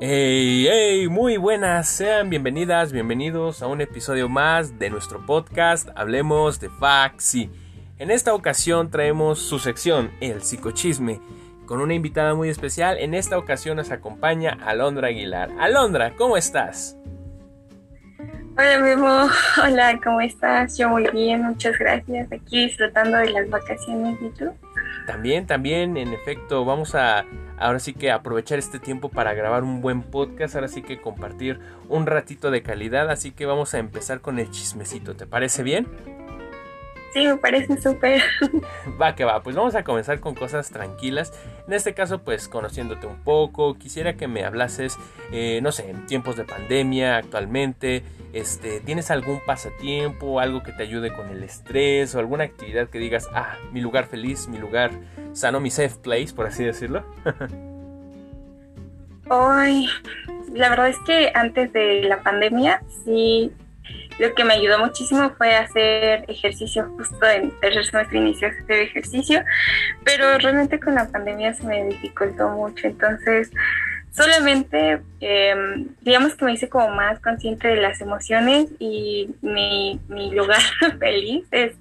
Hey, hey, muy buenas, sean bienvenidas, bienvenidos a un episodio más de nuestro podcast Hablemos de Faxi. En esta ocasión traemos su sección, el psicochisme, con una invitada muy especial. En esta ocasión nos acompaña Alondra Aguilar. Alondra, ¿cómo estás? Hola Memo, hola, ¿cómo estás? Yo muy bien, muchas gracias. Aquí disfrutando de las vacaciones, ¿y tú? También, también, en efecto, vamos a ahora sí que aprovechar este tiempo para grabar un buen podcast, ahora sí que compartir un ratito de calidad, así que vamos a empezar con el chismecito, ¿te parece bien? Sí, me parece súper. Va que va, pues vamos a comenzar con cosas tranquilas. En este caso, pues conociéndote un poco, quisiera que me hablases, eh, no sé, en tiempos de pandemia actualmente, este, ¿tienes algún pasatiempo, algo que te ayude con el estrés o alguna actividad que digas, ah, mi lugar feliz, mi lugar sano, mi safe place, por así decirlo? Ay, la verdad es que antes de la pandemia sí lo que me ayudó muchísimo fue hacer ejercicio justo en tercer semestre inicié a hacer ejercicio, pero realmente con la pandemia se me dificultó mucho, entonces solamente em, digamos que me hice como más consciente de las emociones y mi, mi lugar feliz es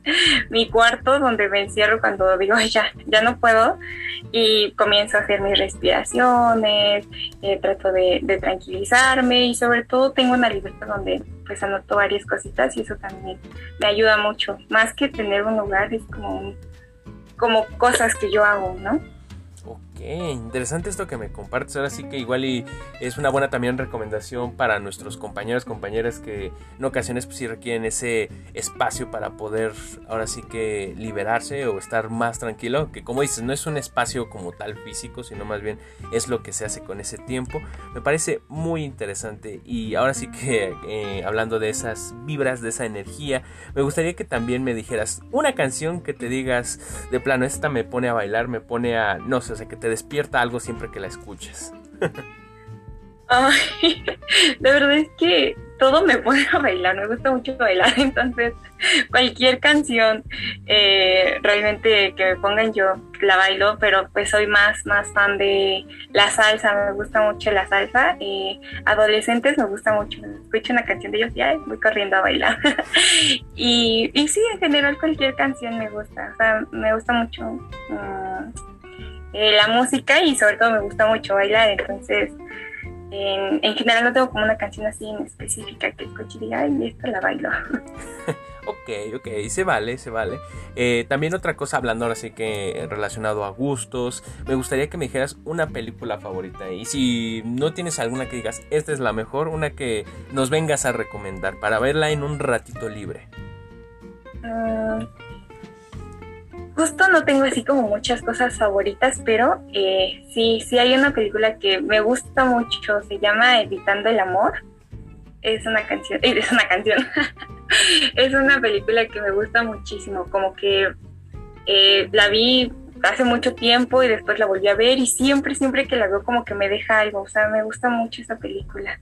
mi cuarto donde me encierro cuando digo ya, ya no puedo y comienzo a hacer mis respiraciones, eh, trato de, de, tranquilizarme y sobre todo tengo una libreta donde pues anoto varias cositas y eso también me ayuda mucho. Más que tener un lugar es como, como cosas que yo hago, ¿no? Ok, interesante esto que me compartes. Ahora sí que igual y es una buena también recomendación para nuestros compañeros, compañeras que en ocasiones pues sí requieren ese espacio para poder ahora sí que liberarse o estar más tranquilo. Que como dices, no es un espacio como tal físico, sino más bien es lo que se hace con ese tiempo. Me parece muy interesante y ahora sí que eh, hablando de esas vibras, de esa energía, me gustaría que también me dijeras una canción que te digas de plano, esta me pone a bailar, me pone a, no sé, o sea, que te despierta algo siempre que la escuches. Ay, la verdad es que todo me pone a bailar, me gusta mucho bailar, entonces cualquier canción eh, realmente que me pongan yo la bailo, pero pues soy más, más fan de la salsa, me gusta mucho la salsa, adolescentes me gusta mucho, escucho una canción de ellos y ay, voy corriendo a bailar. y, y sí, en general cualquier canción me gusta, o sea, me gusta mucho. Mm, eh, la música y sobre todo me gusta mucho bailar, entonces en, en, general no tengo como una canción así en específica que escuche y diga, ay, esta la bailo. ok, ok, se vale, se vale. Eh, también otra cosa, hablando ahora sí que relacionado a gustos, me gustaría que me dijeras una película favorita. Y si no tienes alguna que digas, esta es la mejor, una que nos vengas a recomendar para verla en un ratito libre. Uh, justo no tengo así como muchas cosas favoritas, pero eh, sí, sí hay una película que me gusta mucho, se llama Evitando el Amor. Es una canción, es una canción, es una película que me gusta muchísimo, como que eh, la vi hace mucho tiempo y después la volví a ver y siempre, siempre que la veo como que me deja algo, o sea, me gusta mucho esa película.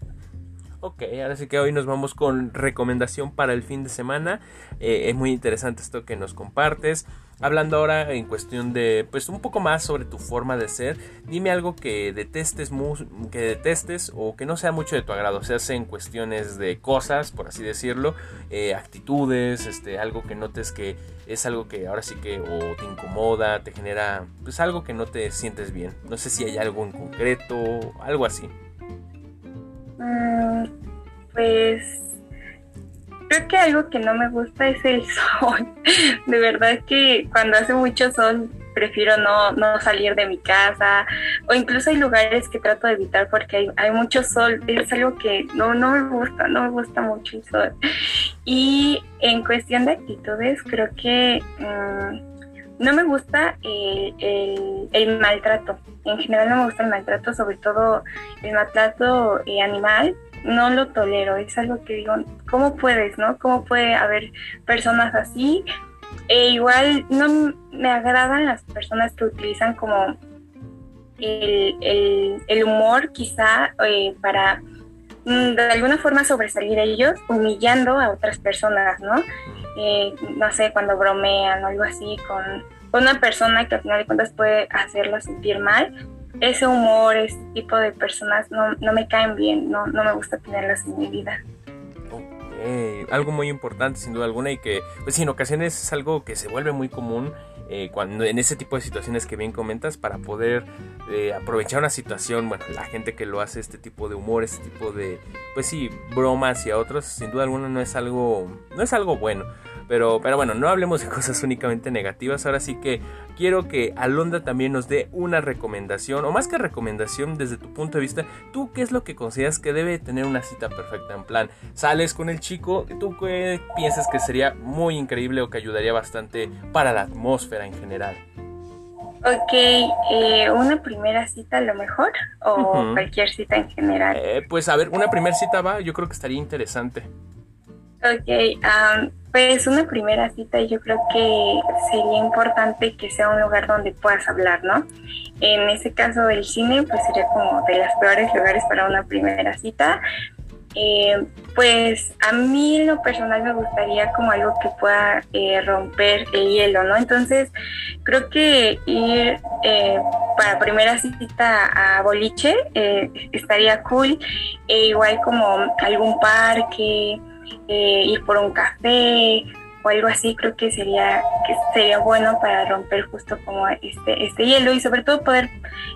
Ok, ahora sí que hoy nos vamos con recomendación para el fin de semana. Eh, es muy interesante esto que nos compartes. Hablando ahora en cuestión de, pues un poco más sobre tu forma de ser, dime algo que detestes, que detestes o que no sea mucho de tu agrado, o sea, en cuestiones de cosas, por así decirlo, eh, actitudes, este, algo que notes que es algo que ahora sí que te incomoda, te genera, pues algo que no te sientes bien. No sé si hay algo en concreto, algo así. Mm, pues creo que algo que no me gusta es el sol. De verdad que cuando hace mucho sol prefiero no, no salir de mi casa o incluso hay lugares que trato de evitar porque hay, hay mucho sol. Es algo que no, no me gusta, no me gusta mucho el sol. Y en cuestión de actitudes, creo que mm, no me gusta el, maltrato. En general no me gusta el maltrato, sobre todo el maltrato eh, animal no lo tolero, es algo que digo, ¿cómo puedes, no? ¿Cómo puede haber personas así? E igual no me agradan las personas que utilizan como el, el, humor quizá eh, para mm, de alguna forma sobresalir a ellos, humillando a otras personas, ¿no? Eh, no sé, cuando bromean o algo así con, una persona que al final de cuentas puede hacerlo sentir mal ese humor, ese tipo de personas no, no me caen bien, no, no me gusta tenerlas en mi vida. algo muy importante sin duda alguna y que pues en ocasiones es algo que se vuelve muy común eh, cuando en ese tipo de situaciones que bien comentas para poder eh, aprovechar una situación bueno la gente que lo hace este tipo de humor este tipo de pues sí bromas y a otros sin duda alguna no es algo no es algo bueno pero, pero bueno, no hablemos de cosas únicamente negativas. Ahora sí que quiero que Alondra también nos dé una recomendación, o más que recomendación desde tu punto de vista, ¿tú qué es lo que consideras que debe tener una cita perfecta? En plan, sales con el chico, ¿tú qué piensas que sería muy increíble o que ayudaría bastante para la atmósfera en general? Ok, eh, ¿una primera cita a lo mejor? ¿O cualquier cita en general? Eh, pues a ver, una primera cita va, yo creo que estaría interesante. Ok, pues una primera cita yo creo que sería importante que sea un lugar donde puedas hablar, ¿no? En ese caso el cine pues sería como de los peores lugares para una primera cita. Eh, pues a mí en lo personal me gustaría como algo que pueda eh, romper el hielo, ¿no? Entonces creo que ir eh, para primera cita a boliche estaría cool, e igual como algún parque eh, ir por un café o algo así, creo que sería, que sería bueno para romper justo como este, este hielo y sobre todo poder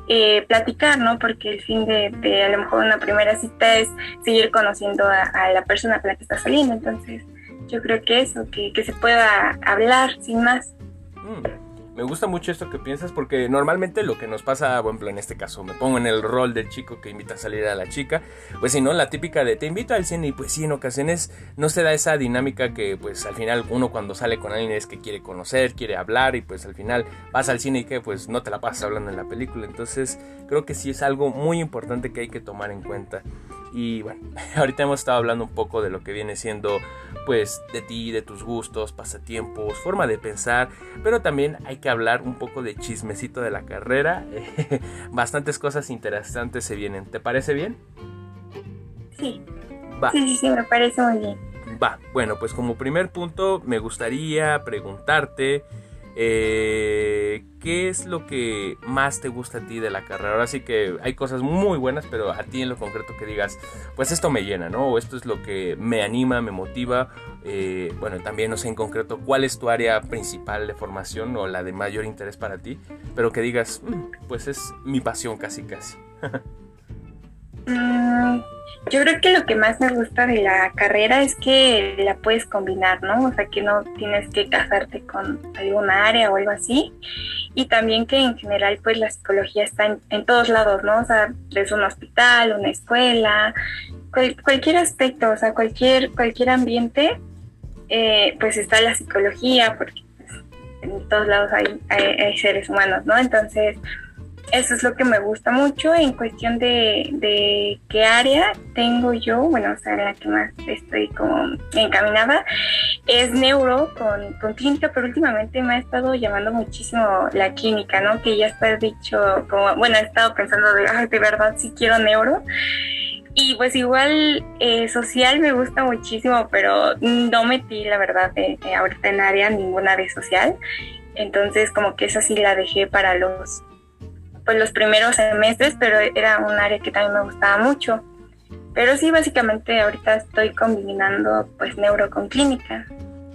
eh, platicar, ¿no? Porque el fin de, a lo mejor una primera cita es seguir conociendo a, la persona con la que está saliendo, entonces yo creo que eso, que, que se pueda hablar sin más. Mm me gusta mucho esto que piensas porque normalmente lo que nos pasa, por ejemplo, en este caso, me pongo en el rol del chico que invita a salir a la chica, pues si no, la típica de te invito al cine y pues sí, en ocasiones no se da esa dinámica que pues al final uno cuando sale con alguien es que quiere conocer, quiere hablar y pues al final vas al cine y que pues no te la pasas hablando en la película. Entonces creo que sí es algo muy importante que hay que tomar en cuenta. Y bueno, ahorita hemos estado hablando un poco de lo que viene siendo pues de ti, de tus gustos, pasatiempos, forma de pensar, pero también hay que hablar un poco de chismecito de la carrera. Bastantes cosas interesantes se vienen. ¿Te parece bien? Sí. Va. Sí, sí, me parece muy bien. Va, bueno, pues como primer punto me gustaría preguntarte eh, ¿Qué es lo que más te gusta a ti de la carrera? Ahora sí que hay cosas muy buenas, pero a ti en lo concreto que digas, pues esto me llena, ¿no? O esto es lo que me anima, me motiva. Eh, bueno, también no sé en concreto cuál es tu área principal de formación o la de mayor interés para ti, pero que digas, mm, pues es mi pasión casi casi. Mm, yo creo que lo que más me gusta de la carrera es que la puedes combinar, ¿no? O sea, que no tienes que casarte con alguna área o algo así. Y también que en general, pues la psicología está en, todos lados, ¿no? O sea, es un hospital, una escuela, cualquier aspecto, o sea, cualquier, cualquier ambiente, eh, pues está la psicología, porque pues, en todos lados hay, hay seres humanos, ¿no? Entonces, eso es lo que me gusta mucho en cuestión de, qué área tengo yo, bueno, o sea, la que más estoy como encaminada, es neuro con, con clínica, pero últimamente me ha estado llamando muchísimo la clínica, ¿no? Que ya está dicho, como, bueno, he estado pensando de, ay, de verdad, sí quiero neuro. Y pues igual eh, social me gusta muchísimo, pero no metí, la verdad, ahorita en área ninguna de social. Entonces como que esa sí la dejé para los pues los primeros semestres, pero era un área que también me gustaba mucho. Pero sí, básicamente ahorita estoy combinando pues neuro con clínica.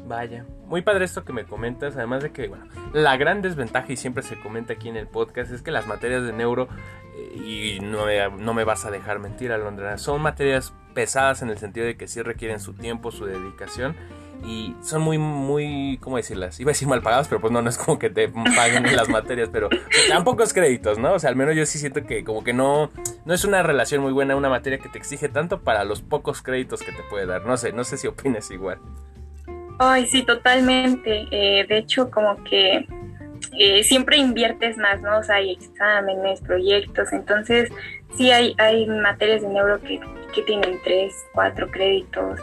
Vaya, muy padre esto que me comentas, además de que, bueno, la gran desventaja y siempre se comenta aquí en el podcast es que las materias de neuro, eh, y no me, no me vas a dejar mentir, Alondra, son materias pesadas en el sentido de que sí requieren su tiempo, su dedicación y son muy, muy, ¿cómo decirlas? Iba a decir mal pagados, pero pues no, no es como que te paguen en las materias, pero tampoco es créditos, ¿no? O sea, al menos yo sí siento que como que no, no es una relación muy buena una materia que te exige tanto para los pocos créditos que te puede dar. No sé, no sé si opinas igual. Ay, sí, totalmente. Eh, de hecho, como que eh, siempre inviertes más, ¿no? O sea, hay exámenes, proyectos, entonces sí hay, hay materias de neuro que, que tienen tres, cuatro créditos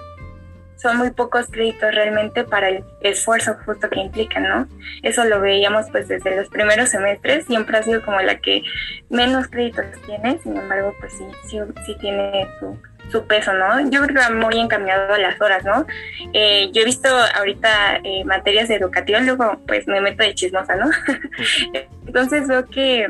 son muy pocos créditos realmente para el esfuerzo justo que implican, ¿no? Eso lo veíamos pues desde los primeros semestres, siempre ha sido como la que menos créditos tiene, sin embargo pues sí, sí, sí tiene su, su peso, ¿no? Yo creo que va muy encaminado a las horas, ¿no? Eh, yo he visto ahorita eh, materias educativas, luego pues me meto de chismosa, ¿no? Entonces veo que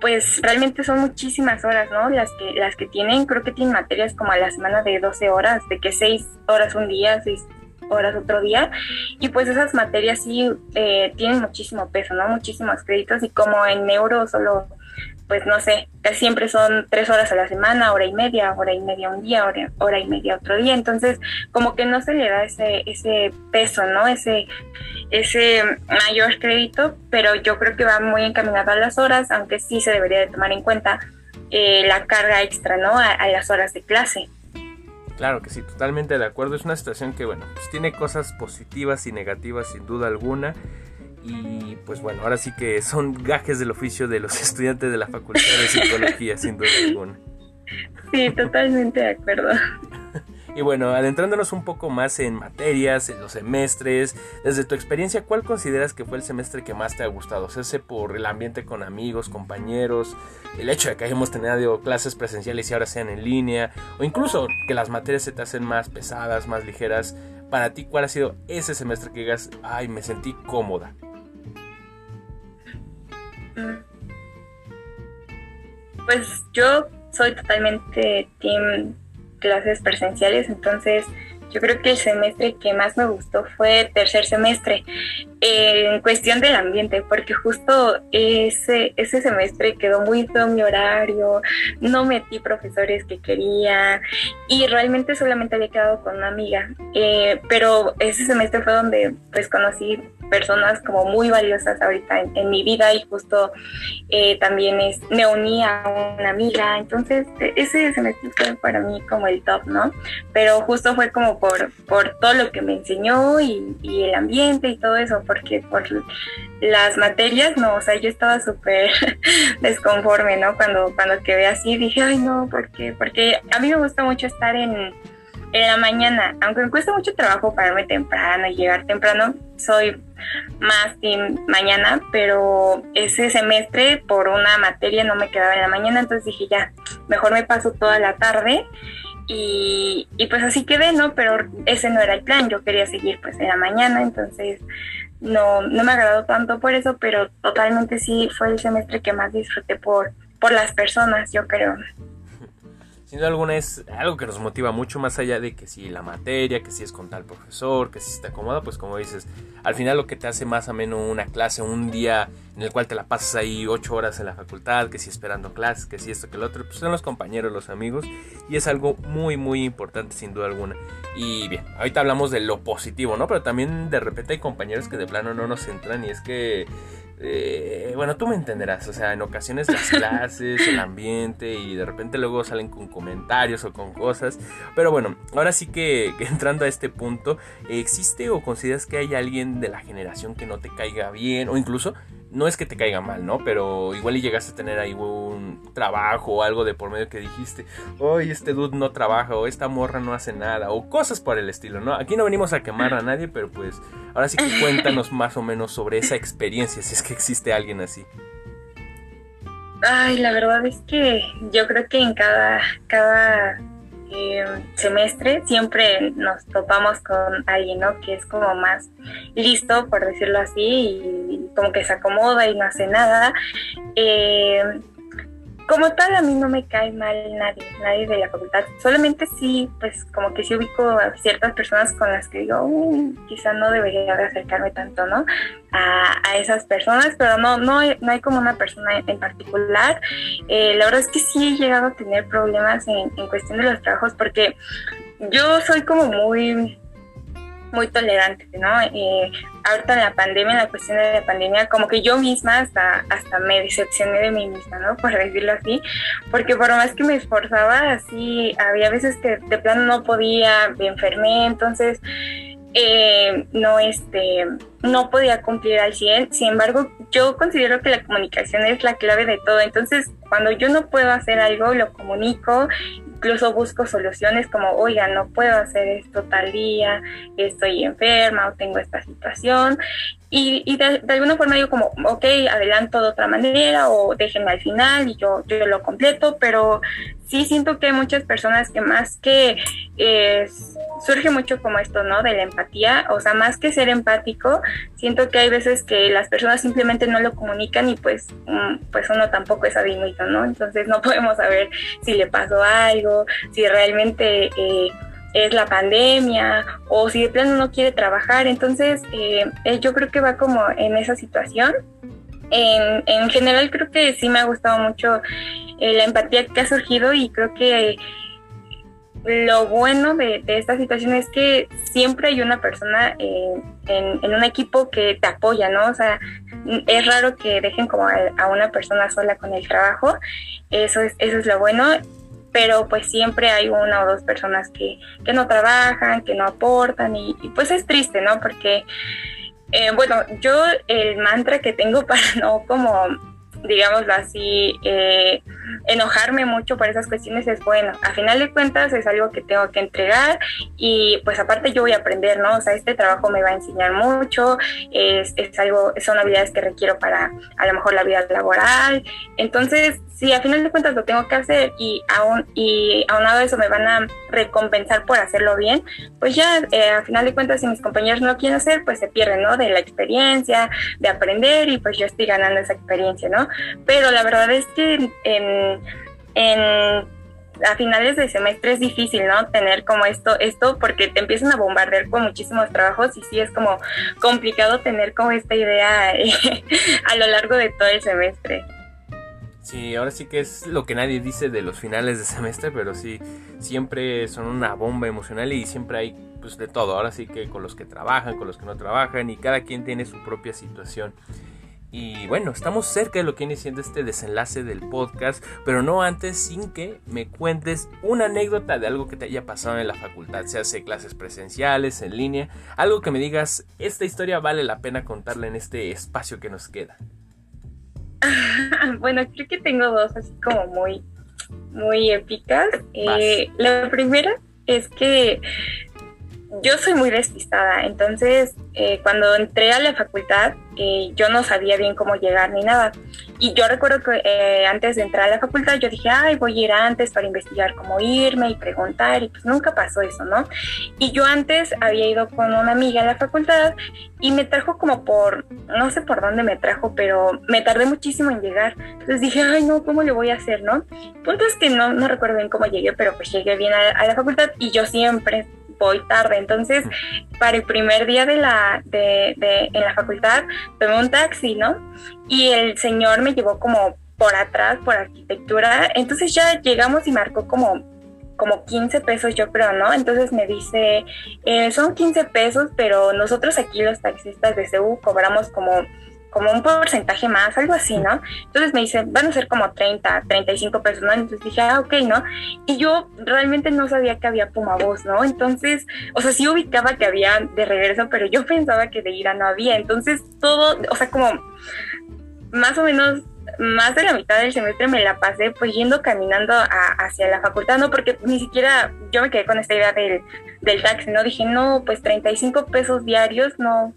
pues realmente son muchísimas horas, ¿no? Las que, las que tienen, creo que tienen materias como a la semana de 12 horas, de que 6 horas un día, 6 horas otro día, y pues esas materias sí eh, tienen muchísimo peso, ¿no? Muchísimos créditos, y como en neuro solo pues no sé, casi siempre son tres horas a la semana, hora y media, hora y media un día, hora, hora y media otro día. Entonces, como que no se le da ese, ese peso, ¿no? Ese, ese mayor crédito, pero yo creo que va muy encaminado a las horas, aunque sí se debería de tomar en cuenta eh, la carga extra, ¿no? A, a, las horas de clase. Claro que sí, totalmente de acuerdo. Es una situación que, bueno, pues tiene cosas positivas y negativas sin duda alguna. Y pues bueno, ahora sí que son gajes del oficio de los estudiantes de la Facultad de Psicología, sin duda alguna. Sí, totalmente de acuerdo. Y bueno, adentrándonos un poco más en materias, en los semestres, desde tu experiencia, ¿cuál consideras que fue el semestre que más te ha gustado? O sea, ese por el ambiente con amigos, compañeros, el hecho de que hayamos tenido clases presenciales y ahora sean en línea, o incluso que las materias se te hacen más pesadas, más ligeras. Para ti, ¿cuál ha sido ese semestre que digas, ay, me sentí cómoda? Pues yo soy totalmente team clases presenciales, entonces yo creo que el semestre que más me gustó fue tercer semestre, en cuestión del ambiente, porque justo ese, ese semestre quedó muy feo mi horario, no metí profesores que quería y realmente solamente había quedado con una amiga, eh, pero ese semestre fue donde pues conocí personas como muy valiosas ahorita en, mi vida y justo eh, también es, me uní a una amiga, entonces ese semestre fue para mí como el top, ¿no? Pero justo fue como por, por todo lo que me enseñó y, y el ambiente y todo eso, porque por las materias, no, o sea, yo estaba súper desconforme, ¿no? Cuando, cuando quedé así, dije, ay, no, ¿por qué? Porque a mí me gusta mucho estar en en la mañana, aunque me cuesta mucho trabajo pararme temprano y llegar temprano, soy más team mañana, pero ese semestre por una materia no me quedaba en la mañana, entonces dije ya, mejor me paso toda la tarde y, y pues así quedé, ¿no? Pero ese no era el plan, yo quería seguir pues en la mañana, entonces no, no me agradó tanto por eso, pero totalmente sí fue el semestre que más disfruté por, por las personas, yo creo sin duda alguna es algo que nos motiva mucho más allá de que si la materia, que si es con tal profesor, que si está cómoda, pues como dices, al final lo que te hace más ameno una clase, un día en el cual te la pasas ahí ocho horas en la facultad, que si esperando clases, que si esto, que lo otro, pues son los compañeros, los amigos, y es algo muy, muy importante sin duda alguna. Y bien, ahorita hablamos de lo positivo, ¿no? Pero también de repente hay compañeros que de plano no nos entran y es que eh, bueno, tú me entenderás, o sea, en ocasiones las clases, el ambiente y de repente luego salen con comentarios o con cosas. Pero bueno, ahora sí que, entrando a este punto, ¿existe o consideras que hay alguien de la generación que no te caiga bien o incluso no es que te caiga mal, ¿no? Pero igual y llegaste a tener ahí un trabajo o algo de por medio que dijiste, hoy este dude no trabaja o esta morra no hace nada o cosas por el estilo, ¿no? Aquí no venimos a quemar a nadie, pero pues ahora sí que cuéntanos más o menos sobre esa experiencia, si es que existe alguien así. Ay, la verdad es que yo creo que en cada, cada eh, semestre siempre nos topamos con alguien, ¿no? Que es como más listo, por decirlo así, y como que se acomoda y no hace nada. Eh, como tal, a mí no me cae mal nadie, nadie de la facultad. Solamente sí, pues como que sí ubico a ciertas personas con las que digo, uh, quizá no debería de acercarme tanto, ¿no? A, a, esas personas, pero no, no, no hay como una persona en, particular. Eh, la verdad es que sí he llegado a tener problemas en, en cuestión de los trabajos porque yo soy como muy muy tolerante, ¿no? Ahorita en la pandemia, en la cuestión de la pandemia, como que yo misma hasta, hasta me decepcioné de mí misma, ¿no? Por decirlo así, porque por más que me esforzaba, así había veces que de plano no podía, me enfermé, entonces eh, no, este, no podía cumplir al 100. Sin embargo, yo considero que la comunicación es la clave de todo. Entonces, cuando yo no puedo hacer algo, lo comunico incluso busco soluciones como, oiga, no puedo hacer esto tal día, estoy enferma o tengo esta situación. Y, y de, alguna forma digo como, ok, adelanto de otra manera o déjenme al final y yo, yo lo completo, pero sí siento que hay muchas personas que más que surge mucho como esto, ¿no? De la empatía, o sea, más que ser empático, siento que hay veces que las personas simplemente no lo comunican y pues, mm, pues uno tampoco es adivino, ¿no? Entonces no podemos saber si le pasó algo, si realmente... Eh, es la pandemia o si de plano no quiere trabajar. Entonces, eh, eh, yo creo que va como en esa situación. En, en general creo que sí me ha gustado mucho eh, la empatía que ha surgido y creo que lo bueno de, esta situación es que siempre hay una persona en, en, un equipo que te apoya, ¿no? O sea, es raro que dejen como a, una persona sola con el trabajo, eso es, eso es lo bueno pero pues siempre hay una o dos personas que, que no trabajan, que no aportan y, pues es triste, ¿no? Porque, eh, bueno, yo el mantra que tengo para no como digámoslo así, eh, enojarme mucho por esas cuestiones es bueno. A final de cuentas es algo que tengo que entregar y pues aparte yo voy a aprender, ¿no? O sea, este trabajo me va a enseñar mucho, es, es algo, son habilidades que requiero para a lo mejor la vida laboral. Entonces, si a final de cuentas lo tengo que hacer y aún y aunado a eso me van a recompensar por hacerlo bien, pues ya eh, a final de cuentas si mis compañeros no lo quieren hacer, pues se pierden, ¿no? De la experiencia, de aprender y pues yo estoy ganando esa experiencia, ¿no? Pero la verdad es que a finales de semestre es difícil, ¿no? Tener como esto, esto, porque te empiezan a bombardear con muchísimos trabajos y sí es como complicado tener como esta idea eh, a lo largo de todo el semestre. Sí, ahora sí que es lo que nadie dice de los finales de semestre, pero sí, siempre son una bomba emocional y siempre hay pues de todo. Ahora sí que con los que trabajan, con los que no trabajan y cada quien tiene su propia situación. Y bueno, estamos cerca de lo que viene siendo este desenlace del podcast, pero no antes sin que me cuentes una anécdota de algo que te haya pasado en la facultad, se hace clases presenciales, en línea, algo que me digas, esta historia vale la pena contarla en este espacio que nos queda. bueno, creo que tengo dos así como muy, muy épicas. Eh, la primera es que yo soy muy despistada, entonces eh, cuando entré a la facultad eh, yo no sabía bien cómo llegar ni nada. Y yo recuerdo que eh, antes de entrar a la facultad yo dije, ay, voy a ir antes para investigar cómo irme y preguntar, y pues nunca pasó eso, ¿no? Y yo antes había ido con una amiga a la facultad y me trajo como por, no sé por dónde me trajo, pero me tardé muchísimo en llegar. Entonces dije, ay, no, ¿cómo le voy a hacer, no? Punto es que no, no recuerdo bien cómo llegué, pero pues llegué bien a la facultad y yo siempre voy tarde. Entonces, para el primer día de la, de, en la facultad, tomé un taxi, ¿no? Y el señor me llevó como por atrás, por arquitectura. Entonces ya llegamos y marcó como como 15 pesos yo creo, ¿no? Entonces me dice, eh, son 15 pesos, pero nosotros aquí los taxistas de CEU cobramos como como un porcentaje más, algo así, ¿no? Entonces me dice, van a ser como 30, 35 pesos, ¿no? Entonces dije, ah, ok, ¿no? Y yo realmente no sabía que había Puma Voz, ¿no? Entonces, o sea, sí ubicaba que había de regreso, pero yo pensaba que de ira no había. Entonces, todo, o sea, como más o menos más de la mitad del semestre me la pasé pues yendo caminando hacia la facultad, ¿no? Porque ni siquiera yo me quedé con esta idea del, del taxi, ¿no? Dije, no, pues 35 pesos diarios no,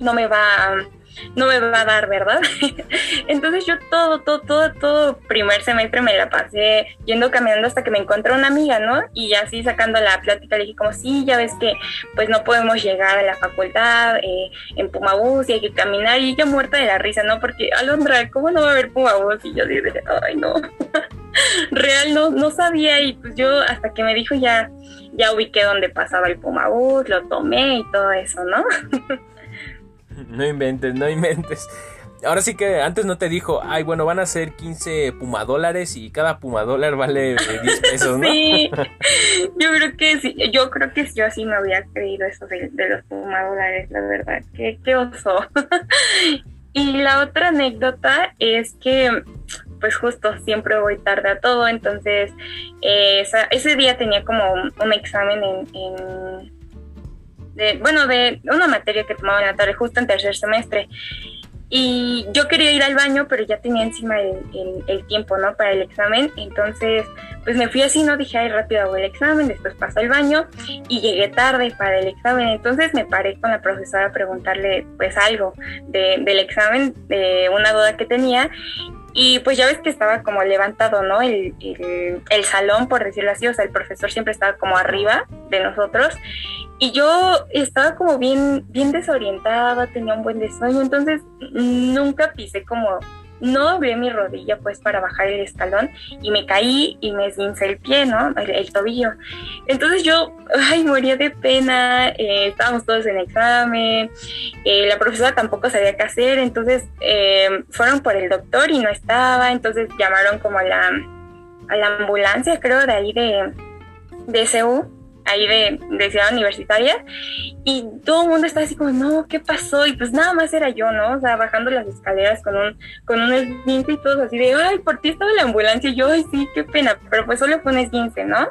no me va no me va a dar, ¿verdad? Entonces yo todo, todo, todo, todo primer semestre me la pasé yendo caminando hasta que me encontré una amiga, ¿no? Y así sacando la plática le dije como, sí, ya ves que pues no podemos llegar a la facultad eh, en Pumabús y hay que caminar y yo muerta de la risa, ¿no? Porque Alondra, ¿cómo no va a haber Pumabús? Y yo dije, ay, no. Real, no, no sabía y pues yo hasta que me dijo ya, ya ubiqué dónde pasaba el Pumabús, lo tomé y todo eso, ¿no? No inventes, no inventes. Ahora sí que antes no te dijo, ay, bueno, van a ser 15 pumadólares y cada pumadólar vale 10 pesos, ¿no? Sí, yo creo que sí, yo creo que yo sí me había creído eso de, los pumadólares, la verdad, qué, qué oso. y la otra anécdota es que, pues justo siempre voy tarde a todo, entonces eh, ese día tenía como un, examen en de, bueno, de una materia que tomaba en la tarde, justo en tercer semestre. Y yo quería ir al baño, pero ya tenía encima el, tiempo, ¿no? Para el examen. Entonces, pues me fui así, ¿no? Dije, ay, rápido hago el examen, después paso al baño y llegué tarde para el examen. Entonces me paré con la profesora a preguntarle, pues, algo del examen, de una duda que tenía. Y pues ya ves que estaba como levantado, ¿no? El, el, salón, por decirlo así, o sea, el profesor siempre estaba como arriba de nosotros. Y yo estaba como bien, bien desorientada, tenía un buen sueño, entonces nunca pisé como no doblé mi rodilla pues para bajar el escalón y me caí y me esguincé el pie, ¿no? El, tobillo. Entonces yo, ay, moría de pena, eh, estábamos todos en examen, eh, la profesora tampoco sabía qué hacer, entonces eh, fueron por el doctor y no estaba, entonces llamaron como a la, a la ambulancia, creo, de ahí de, de CU ahí de, de, Ciudad Universitaria y todo el mundo está así como, no, ¿qué pasó? Y pues nada más era yo, ¿no? O sea, bajando las escaleras con un, con un esguince y todos así de, ay, por ti estaba la ambulancia y yo, ay, sí, qué pena, pero pues solo fue un esguince, ¿no?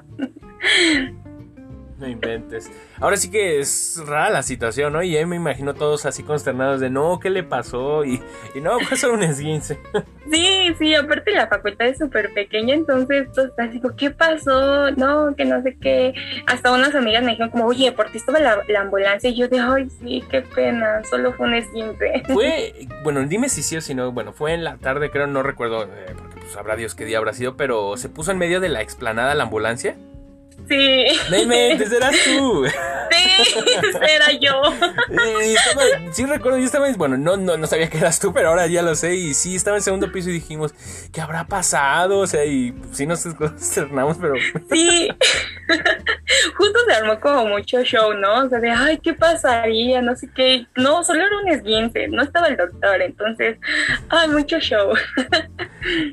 No inventes. Ahora sí que es rara la situación, ¿no? Y ahí me imagino todos así consternados de no, ¿qué le pasó? Y, y no, fue solo un esguince. Sí, sí, aparte la facultad es súper pequeña, entonces todo está así como, ¿qué pasó? No, que no sé qué. Hasta unas amigas me dijeron como, oye, por ti estaba la, ambulancia. Y yo de, ay, sí, qué pena, solo fue un esguince. Fue, bueno, dime si sí o si no, bueno, fue en la tarde, creo, no recuerdo, eh, porque pues sabrá Dios qué día habrá sido, pero se puso en medio de la explanada la ambulancia. Sí. Maymente, eras tú. Sí, era yo. sí, recuerdo, yo estaba, bueno, no, no, no sabía que eras tú, pero ahora ya lo sé. Y sí, estaba en segundo piso y dijimos, ¿qué habrá pasado? O sea, y sí nos consternamos, pero. Sí. Justo se armó como mucho show, ¿no? O sea, de, ay, ¿qué pasaría? No sé qué. No, solo era un esguince, no estaba el doctor, entonces, ay, mucho show.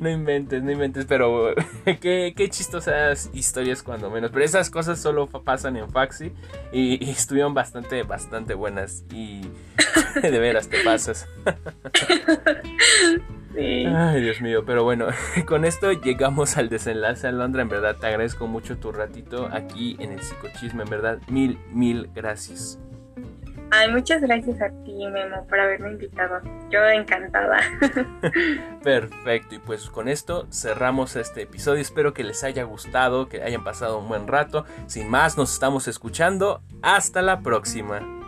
No inventes, no inventes, pero qué, qué chistosas historias cuando menos. Pero esas cosas solo pasan en Faxi y, estuvieron bastante, bastante buenas. Y de veras te pasas. Ay, Dios mío, pero bueno, con esto llegamos al desenlace, Alondra. En verdad te agradezco mucho tu ratito aquí en el psicochisme. En verdad, mil, mil gracias. Ay, muchas gracias a ti, Memo, por haberme invitado. Yo encantada. Perfecto, y pues con esto cerramos este episodio. Espero que les haya gustado, que hayan pasado un buen rato. Sin más, nos estamos escuchando. Hasta la próxima.